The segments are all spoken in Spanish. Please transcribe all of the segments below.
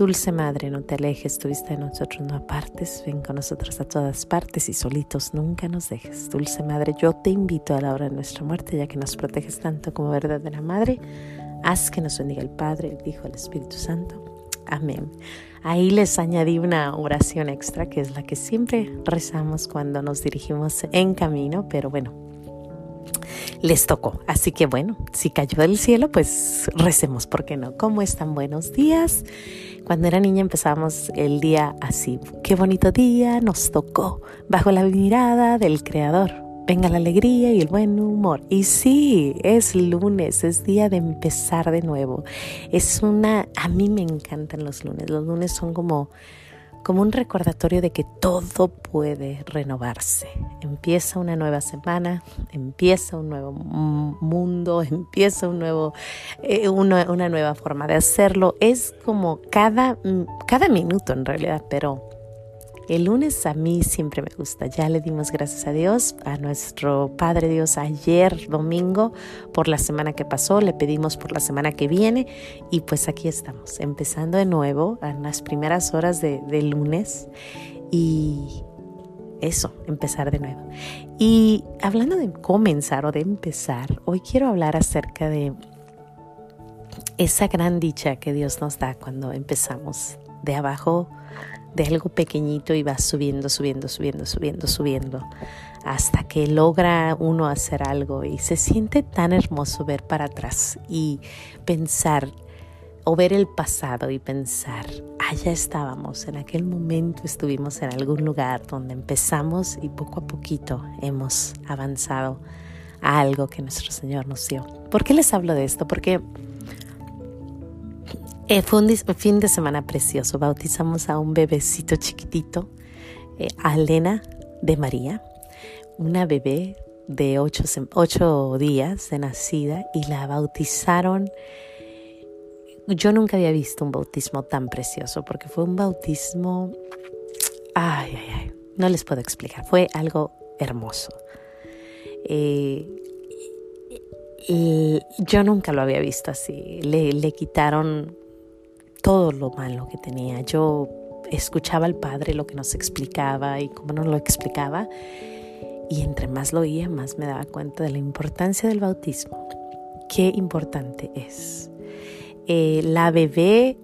Dulce Madre, no te alejes, tu vista de nosotros no apartes, ven con nosotros a todas partes y solitos nunca nos dejes. Dulce Madre, yo te invito a la hora de nuestra muerte, ya que nos proteges tanto como verdadera Madre, haz que nos bendiga el Padre, el Hijo, el Espíritu Santo. Amén. Ahí les añadí una oración extra, que es la que siempre rezamos cuando nos dirigimos en camino, pero bueno, les tocó. Así que bueno, si cayó del cielo, pues recemos, ¿por qué no? ¿Cómo están? Buenos días. Cuando era niña empezábamos el día así. Qué bonito día nos tocó, bajo la mirada del Creador. Venga la alegría y el buen humor. Y sí, es lunes, es día de empezar de nuevo. Es una, a mí me encantan los lunes. Los lunes son como como un recordatorio de que todo puede renovarse. Empieza una nueva semana, empieza un nuevo mundo, empieza un nuevo, eh, una, una, nueva forma de hacerlo. Es como cada, cada minuto en realidad, pero el lunes a mí siempre me gusta. Ya le dimos gracias a Dios, a nuestro Padre Dios ayer domingo por la semana que pasó, le pedimos por la semana que viene y pues aquí estamos, empezando de nuevo en las primeras horas de, lunes y eso, empezar de nuevo. Y hablando de comenzar o de empezar, hoy quiero hablar acerca de esa gran dicha que Dios nos da cuando empezamos de abajo de algo pequeñito y va subiendo, subiendo, subiendo, subiendo, subiendo, hasta que logra uno hacer algo y se siente tan hermoso ver para atrás y pensar o ver el pasado y pensar, allá estábamos, en aquel momento estuvimos en algún lugar donde empezamos y poco a poquito hemos avanzado a algo que nuestro Señor nos dio. ¿Por qué les hablo de esto? Porque eh, fue un, fin de semana precioso. Bautizamos a un bebecito chiquitito, eh, a Elena de María, una bebé de ocho, ocho días de nacida y la bautizaron. Yo nunca había visto un bautismo tan precioso porque fue un bautismo, ay, ay, ay, no les puedo explicar, fue algo hermoso. Eh, yo nunca lo había visto así. Le, le quitaron todo lo malo que tenía. Yo escuchaba al padre lo que nos explicaba y cómo nos lo explicaba. Y entre más lo oía, más me daba cuenta de la importancia del bautismo. Qué importante es. Eh, la bebé,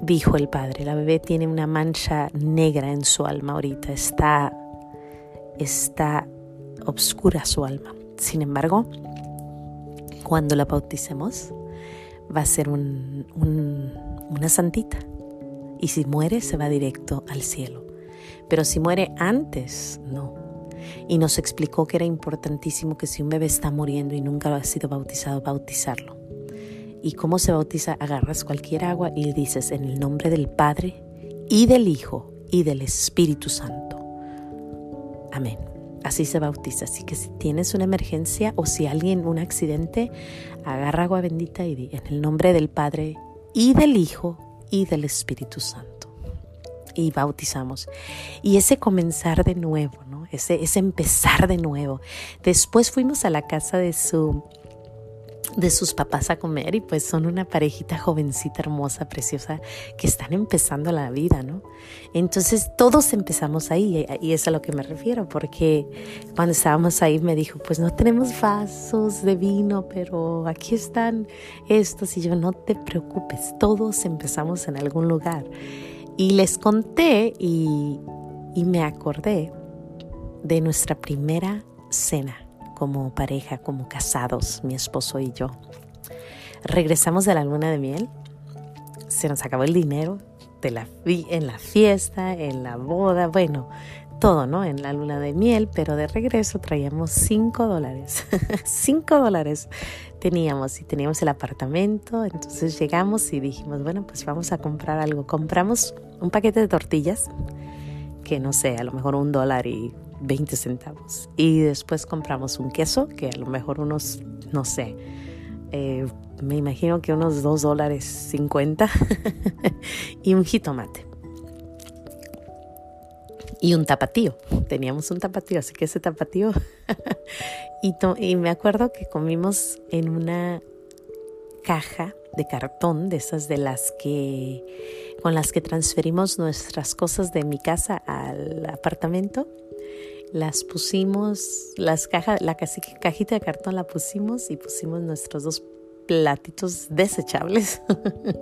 dijo el padre, la bebé tiene una mancha negra en su alma ahorita. Está, está obscura su alma. Sin embargo, cuando la bauticemos, va a ser una santita. Y si muere, se va directo al cielo. Pero si muere antes, no. Y nos explicó que era importantísimo que si un bebé está muriendo y nunca ha sido bautizado, bautizarlo. ¿Y cómo se bautiza? Agarras cualquier agua y dices en el nombre del Padre y del Hijo y del Espíritu Santo. Amén. Así se bautiza. Así que si tienes una emergencia o si alguien un accidente, agarra agua bendita y di en el nombre del Padre y del Hijo y del Espíritu Santo. Y bautizamos. Y ese comenzar de nuevo, ¿no? Ese, ese empezar de nuevo. Después fuimos a la casa de su de sus papás a comer y pues son una parejita jovencita, hermosa, preciosa, que están empezando la vida, ¿no? Entonces todos empezamos ahí y es a lo que me refiero, porque cuando estábamos ahí me dijo, pues no tenemos vasos de vino, pero aquí están estos y yo no te preocupes, todos empezamos en algún lugar. Y les conté y, y me acordé de nuestra primera cena como pareja, como casados, mi esposo y yo. Regresamos de la luna de miel, se nos acabó el dinero de la, en la fiesta, en la boda, bueno, todo, ¿no? En la luna de miel, pero de regreso traíamos 5 dólares. 5 dólares teníamos y teníamos el apartamento. Entonces llegamos y dijimos, bueno, pues vamos a comprar algo. Compramos un paquete de tortillas, que no sé, a lo mejor un dólar y 20 centavos. Y después compramos un queso, que a lo mejor unos, no sé, eh, me imagino que unos 2 dólares 50 y un jitomate. Y un tapatío, teníamos un tapatío, así que ese tapatío. y, y me acuerdo que comimos en una caja de cartón, de esas de las que con las que transferimos nuestras cosas de mi casa al apartamento. Las pusimos, las cajas, la cajita de cartón la pusimos y pusimos nuestros dos platitos desechables.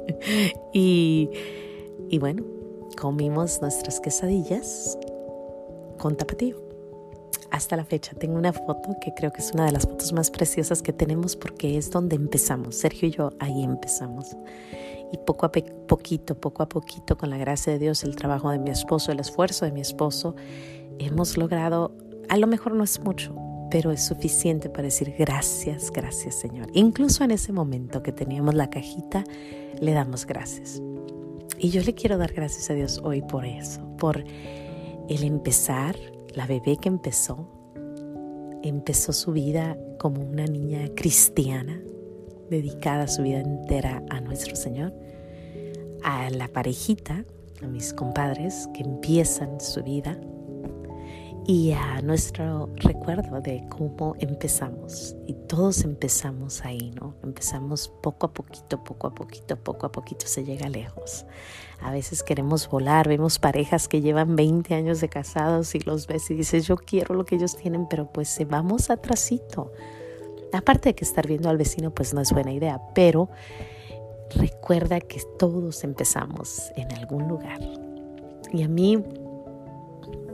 y, y bueno, comimos nuestras quesadillas con tapatío. Hasta la fecha tengo una foto que creo que es una de las fotos más preciosas que tenemos porque es donde empezamos. Sergio y yo ahí empezamos. Y poco a poquito, poco a poquito, con la gracia de Dios, el trabajo de mi esposo, el esfuerzo de mi esposo, hemos logrado, a lo mejor no es mucho, pero es suficiente para decir gracias, gracias Señor. Incluso en ese momento que teníamos la cajita, le damos gracias. Y yo le quiero dar gracias a Dios hoy por eso, por el empezar, la bebé que empezó, empezó su vida como una niña cristiana, dedicada su vida entera a nuestro Señor, a la parejita, a mis compadres que empiezan su vida y a nuestro recuerdo de cómo empezamos. Y todos empezamos ahí, ¿no? Empezamos poco a poquito, poco a poquito, poco a poquito se llega lejos. A veces queremos volar, vemos parejas que llevan 20 años de casados y los ves y dices, yo quiero lo que ellos tienen, pero pues vamos atrasito. Aparte de que estar viendo al vecino pues no es buena idea, pero recuerda que todos empezamos en algún lugar. Y a mí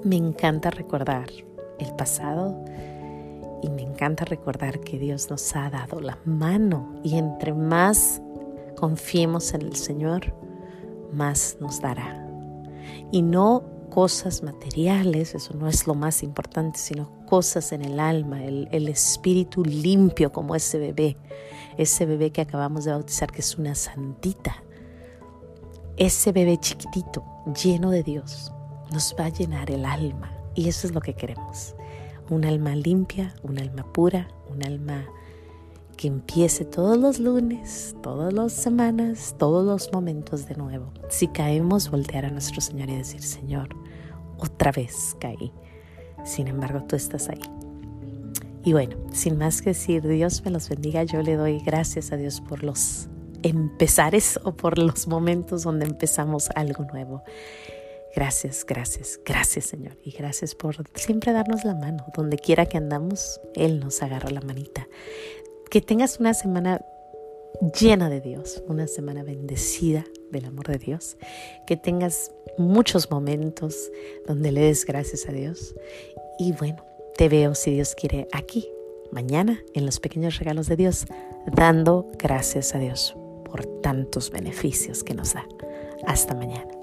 me encanta recordar el pasado y me encanta recordar que Dios nos ha dado la mano. Y entre más confiemos en el Señor, más nos dará. Y no cosas materiales, eso no es lo más importante, sino cosas en el alma, el, el espíritu limpio como ese bebé, ese bebé que acabamos de bautizar que es una santita, ese bebé chiquitito, lleno de Dios, nos va a llenar el alma. Y eso es lo que queremos. Un alma limpia, un alma pura, un alma que empiece todos los lunes, todas las semanas, todos los momentos de nuevo. Si caemos, voltear a nuestro Señor y decir, Señor, otra vez caí. Sin embargo, tú estás ahí. Y bueno, sin más que decir, Dios me los bendiga. Yo le doy gracias a Dios por los empezares o por los momentos donde empezamos algo nuevo. Gracias, gracias, gracias Señor. Y gracias por siempre darnos la mano. Donde quiera que andamos, Él nos agarra la manita. Que tengas una semana llena de Dios, una semana bendecida del amor de Dios. Que tengas muchos momentos donde le des gracias a Dios. Y bueno, te veo si Dios quiere aquí, mañana, en los pequeños regalos de Dios, dando gracias a Dios por tantos beneficios que nos da. Hasta mañana.